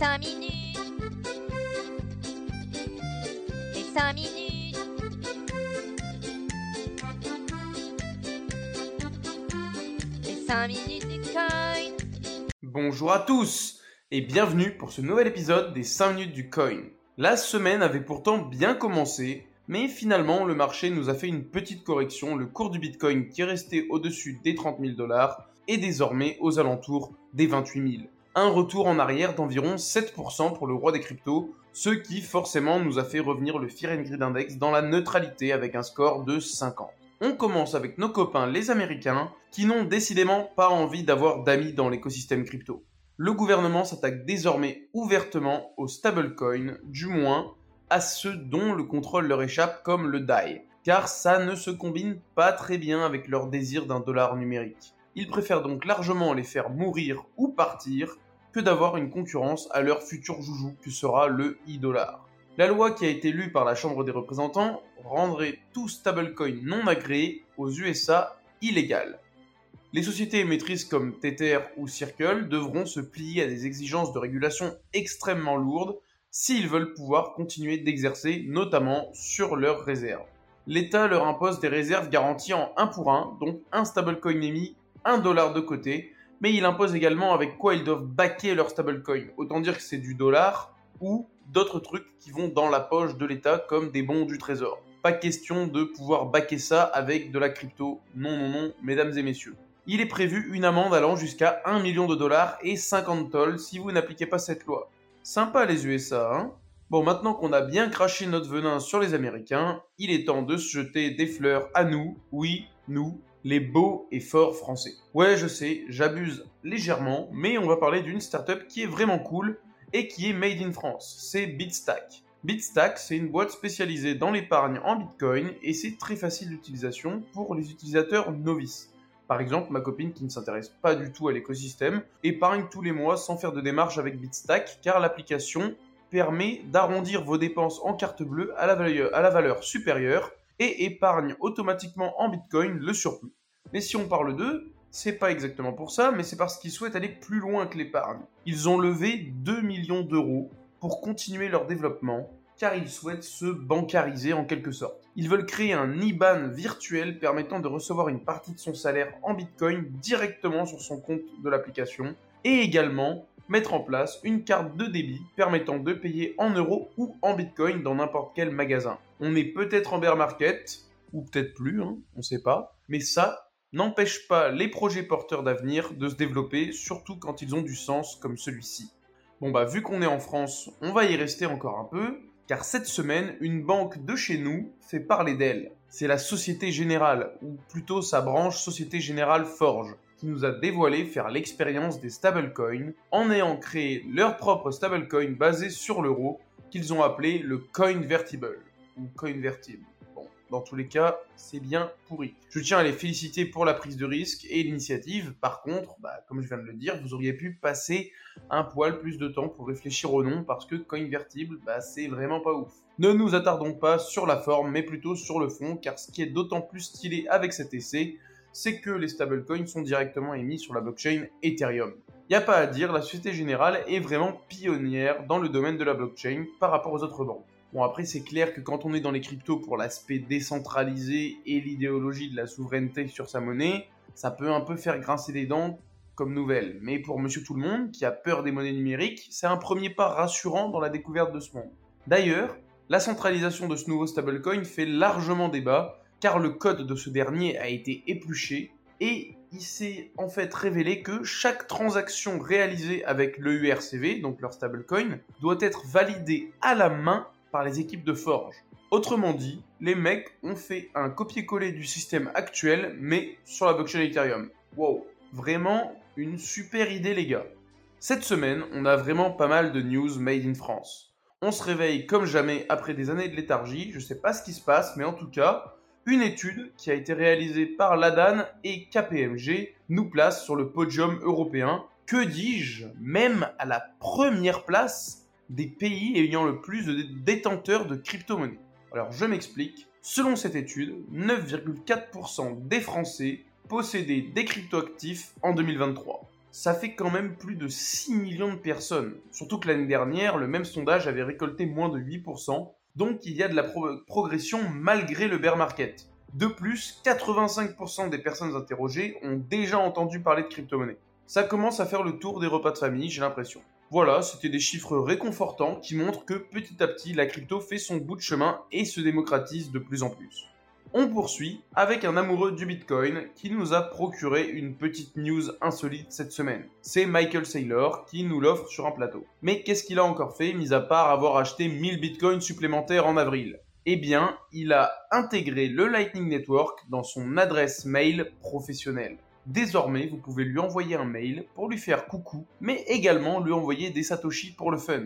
5 minutes. Les 5 minutes. Les 5 minutes du coin. Bonjour à tous et bienvenue pour ce nouvel épisode des 5 minutes du coin. La semaine avait pourtant bien commencé, mais finalement le marché nous a fait une petite correction. Le cours du Bitcoin qui est resté au-dessus des 30 000 dollars est désormais aux alentours des 28 000. Un retour en arrière d'environ 7% pour le roi des cryptos, ce qui forcément nous a fait revenir le Fear and Index dans la neutralité avec un score de 50. On commence avec nos copains les Américains qui n'ont décidément pas envie d'avoir d'amis dans l'écosystème crypto. Le gouvernement s'attaque désormais ouvertement aux stablecoins, du moins à ceux dont le contrôle leur échappe comme le DAI, car ça ne se combine pas très bien avec leur désir d'un dollar numérique. Ils préfèrent donc largement les faire mourir ou partir que d'avoir une concurrence à leur futur joujou que sera le e-dollar. La loi qui a été lue par la Chambre des représentants rendrait tout stablecoin non agréé aux USA illégal. Les sociétés émettrices comme Tether ou Circle devront se plier à des exigences de régulation extrêmement lourdes s'ils veulent pouvoir continuer d'exercer, notamment sur leurs réserves. L'État leur impose des réserves garanties en 1 pour 1, donc un stablecoin émis, 1 dollar de côté, mais il impose également avec quoi ils doivent backer leur stablecoin. Autant dire que c'est du dollar ou d'autres trucs qui vont dans la poche de l'État comme des bons du trésor. Pas question de pouvoir backer ça avec de la crypto. Non, non, non, mesdames et messieurs. Il est prévu une amende allant jusqu'à 1 million de dollars et 50 tolls si vous n'appliquez pas cette loi. Sympa les USA, hein? Bon, maintenant qu'on a bien craché notre venin sur les Américains, il est temps de se jeter des fleurs à nous, oui, nous, les beaux et forts français. Ouais, je sais, j'abuse légèrement, mais on va parler d'une startup qui est vraiment cool et qui est made in France. C'est Bitstack. Bitstack, c'est une boîte spécialisée dans l'épargne en Bitcoin et c'est très facile d'utilisation pour les utilisateurs novices. Par exemple, ma copine qui ne s'intéresse pas du tout à l'écosystème épargne tous les mois sans faire de démarche avec Bitstack car l'application permet d'arrondir vos dépenses en carte bleue à la valeur, à la valeur supérieure et épargne automatiquement en Bitcoin le surplus. Mais si on parle d'eux, c'est pas exactement pour ça, mais c'est parce qu'ils souhaitent aller plus loin que l'épargne. Ils ont levé 2 millions d'euros pour continuer leur développement, car ils souhaitent se bancariser en quelque sorte. Ils veulent créer un IBAN virtuel permettant de recevoir une partie de son salaire en Bitcoin directement sur son compte de l'application, et également mettre en place une carte de débit permettant de payer en euros ou en Bitcoin dans n'importe quel magasin. On est peut-être en bear market, ou peut-être plus, hein, on ne sait pas, mais ça n'empêche pas les projets porteurs d'avenir de se développer, surtout quand ils ont du sens comme celui-ci. Bon bah vu qu'on est en France, on va y rester encore un peu, car cette semaine, une banque de chez nous fait parler d'elle. C'est la Société Générale, ou plutôt sa branche Société Générale Forge, qui nous a dévoilé faire l'expérience des stablecoins en ayant créé leur propre stablecoin basé sur l'euro qu'ils ont appelé le Coinvertible, ou Coinvertible. Dans tous les cas, c'est bien pourri. Je tiens à les féliciter pour la prise de risque et l'initiative. Par contre, bah, comme je viens de le dire, vous auriez pu passer un poil plus de temps pour réfléchir au nom parce que Coinvertible, bah, c'est vraiment pas ouf. Ne nous attardons pas sur la forme, mais plutôt sur le fond, car ce qui est d'autant plus stylé avec cet essai, c'est que les stablecoins sont directement émis sur la blockchain Ethereum. Y a pas à dire, la Société Générale est vraiment pionnière dans le domaine de la blockchain par rapport aux autres banques. Bon, après, c'est clair que quand on est dans les cryptos pour l'aspect décentralisé et l'idéologie de la souveraineté sur sa monnaie, ça peut un peu faire grincer des dents comme nouvelle. Mais pour monsieur tout le monde, qui a peur des monnaies numériques, c'est un premier pas rassurant dans la découverte de ce monde. D'ailleurs, la centralisation de ce nouveau stablecoin fait largement débat, car le code de ce dernier a été épluché, et il s'est en fait révélé que chaque transaction réalisée avec l'EURCV, donc leur stablecoin, doit être validée à la main par les équipes de Forge. Autrement dit, les mecs ont fait un copier-coller du système actuel, mais sur la blockchain Ethereum. Wow, vraiment une super idée les gars. Cette semaine, on a vraiment pas mal de news made in France. On se réveille comme jamais après des années de léthargie, je sais pas ce qui se passe, mais en tout cas, une étude qui a été réalisée par l'ADAN et KPMG nous place sur le podium européen, que dis-je, même à la première place des pays ayant le plus de détenteurs de crypto-monnaies. Alors je m'explique. Selon cette étude, 9,4% des Français possédaient des cryptoactifs en 2023. ça fait quand même plus de 6 millions de personnes. Surtout que l'année dernière, le même sondage avait récolté moins de 8%, donc il y a de la pro- progression malgré le bear market. De plus, 85% des personnes interrogées ont déjà entendu parler de crypto-monnaie. Ça commence à faire le tour des repas de famille, j'ai l'impression. Voilà, c'était des chiffres réconfortants qui montrent que petit à petit, la crypto fait son bout de chemin et se démocratise de plus en plus. On poursuit avec un amoureux du Bitcoin qui nous a procuré une petite news insolite cette semaine. C'est Michael Saylor qui nous l'offre sur un plateau. Mais qu'est-ce qu'il a encore fait, mis à part avoir acheté 1000 Bitcoins supplémentaires en avril? Eh bien, il a intégré le Lightning Network dans son adresse mail professionnelle. Désormais, vous pouvez lui envoyer un mail pour lui faire coucou, mais également lui envoyer des satoshi pour le fun.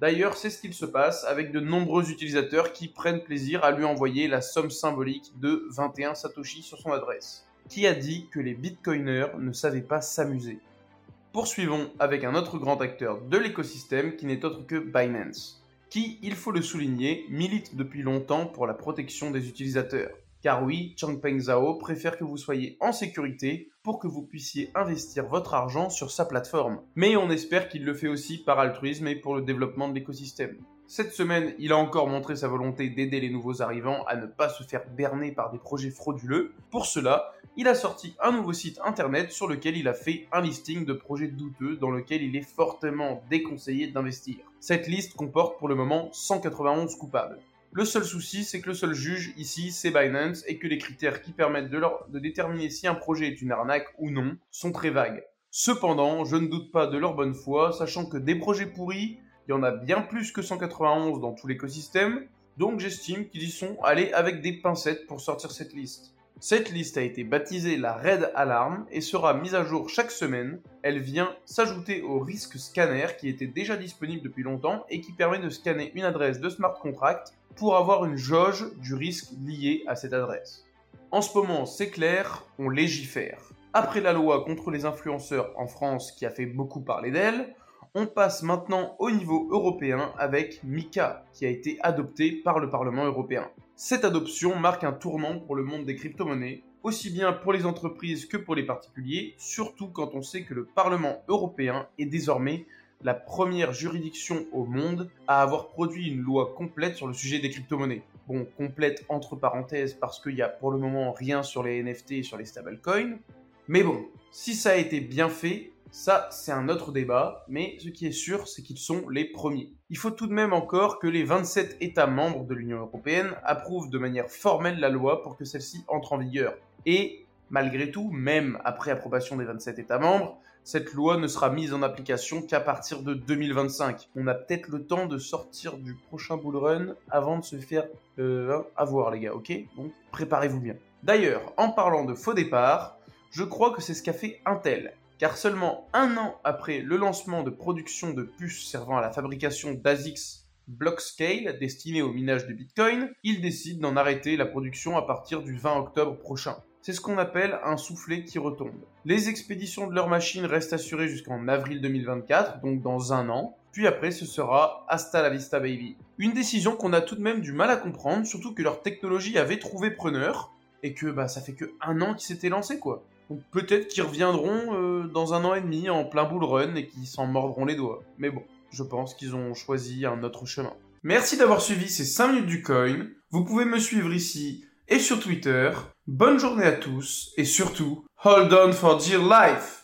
D'ailleurs, c'est ce qu'il se passe avec de nombreux utilisateurs qui prennent plaisir à lui envoyer la somme symbolique de 21 Satoshi sur son adresse. Qui a dit que les bitcoiners ne savaient pas s'amuser? Poursuivons avec un autre grand acteur de l'écosystème qui n'est autre que Binance, qui, il faut le souligner, milite depuis longtemps pour la protection des utilisateurs. Car oui, Changpeng Zhao préfère que vous soyez en sécurité pour que vous puissiez investir votre argent sur sa plateforme. Mais on espère qu'il le fait aussi par altruisme et pour le développement de l'écosystème. Cette semaine, il a encore montré sa volonté d'aider les nouveaux arrivants à ne pas se faire berner par des projets frauduleux. Pour cela, il a sorti un nouveau site internet sur lequel il a fait un listing de projets douteux dans lequel il est fortement déconseillé d'investir. Cette liste comporte pour le moment 191 coupables. Le seul souci, c'est que le seul juge ici, c'est Binance, et que les critères qui permettent de, de déterminer si un projet est une arnaque ou non sont très vagues. Cependant, je ne doute pas de leur bonne foi, sachant que des projets pourris, il y en a bien plus que 191 dans tout l'écosystème, donc j'estime qu'ils y sont allés avec des pincettes pour sortir cette liste. Cette liste a été baptisée la Red Alarm et sera mise à jour chaque semaine. Elle vient s'ajouter au risque scanner qui était déjà disponible depuis longtemps et qui permet de scanner une adresse de smart contract pour avoir une jauge du risque lié à cette adresse. En ce moment, c'est clair, on légifère. Après la loi contre les influenceurs en France qui a fait beaucoup parler d'elle, on passe maintenant au niveau européen avec MICA qui a été adopté par le Parlement européen. Cette adoption marque un tournant pour le monde des crypto-monnaies, aussi bien pour les entreprises que pour les particuliers, surtout quand on sait que le Parlement européen est désormais la première juridiction au monde à avoir produit une loi complète sur le sujet des crypto-monnaies. Bon, complète entre parenthèses parce qu'il n'y a pour le moment rien sur les NFT et sur les stablecoins. Mais bon, si ça a été bien fait, ça c'est un autre débat, mais ce qui est sûr, c'est qu'ils sont les premiers. Il faut tout de même encore que les 27 États membres de l'Union européenne approuvent de manière formelle la loi pour que celle-ci entre en vigueur. Et malgré tout, même après approbation des 27 États membres, cette loi ne sera mise en application qu'à partir de 2025. On a peut-être le temps de sortir du prochain bull run avant de se faire euh, avoir, les gars, ok? Donc préparez-vous bien. D'ailleurs, en parlant de faux départ, je crois que c'est ce qu'a fait Intel. Car seulement un an après le lancement de production de puces servant à la fabrication d'ASICS Blockscale destinées au minage de Bitcoin, ils décident d'en arrêter la production à partir du 20 octobre prochain. C'est ce qu'on appelle un soufflet qui retombe. Les expéditions de leurs machines restent assurées jusqu'en avril 2024, donc dans un an. Puis après, ce sera hasta la vista baby. Une décision qu'on a tout de même du mal à comprendre, surtout que leur technologie avait trouvé preneur, et que bah, ça fait que un an qu'ils s'étaient lancés quoi. Donc peut-être qu'ils reviendront euh, dans un an et demi en plein bull run et qu'ils s'en mordront les doigts. Mais bon, je pense qu'ils ont choisi un autre chemin. Merci d'avoir suivi ces 5 minutes du coin. Vous pouvez me suivre ici et sur Twitter. Bonne journée à tous et surtout, hold on for dear life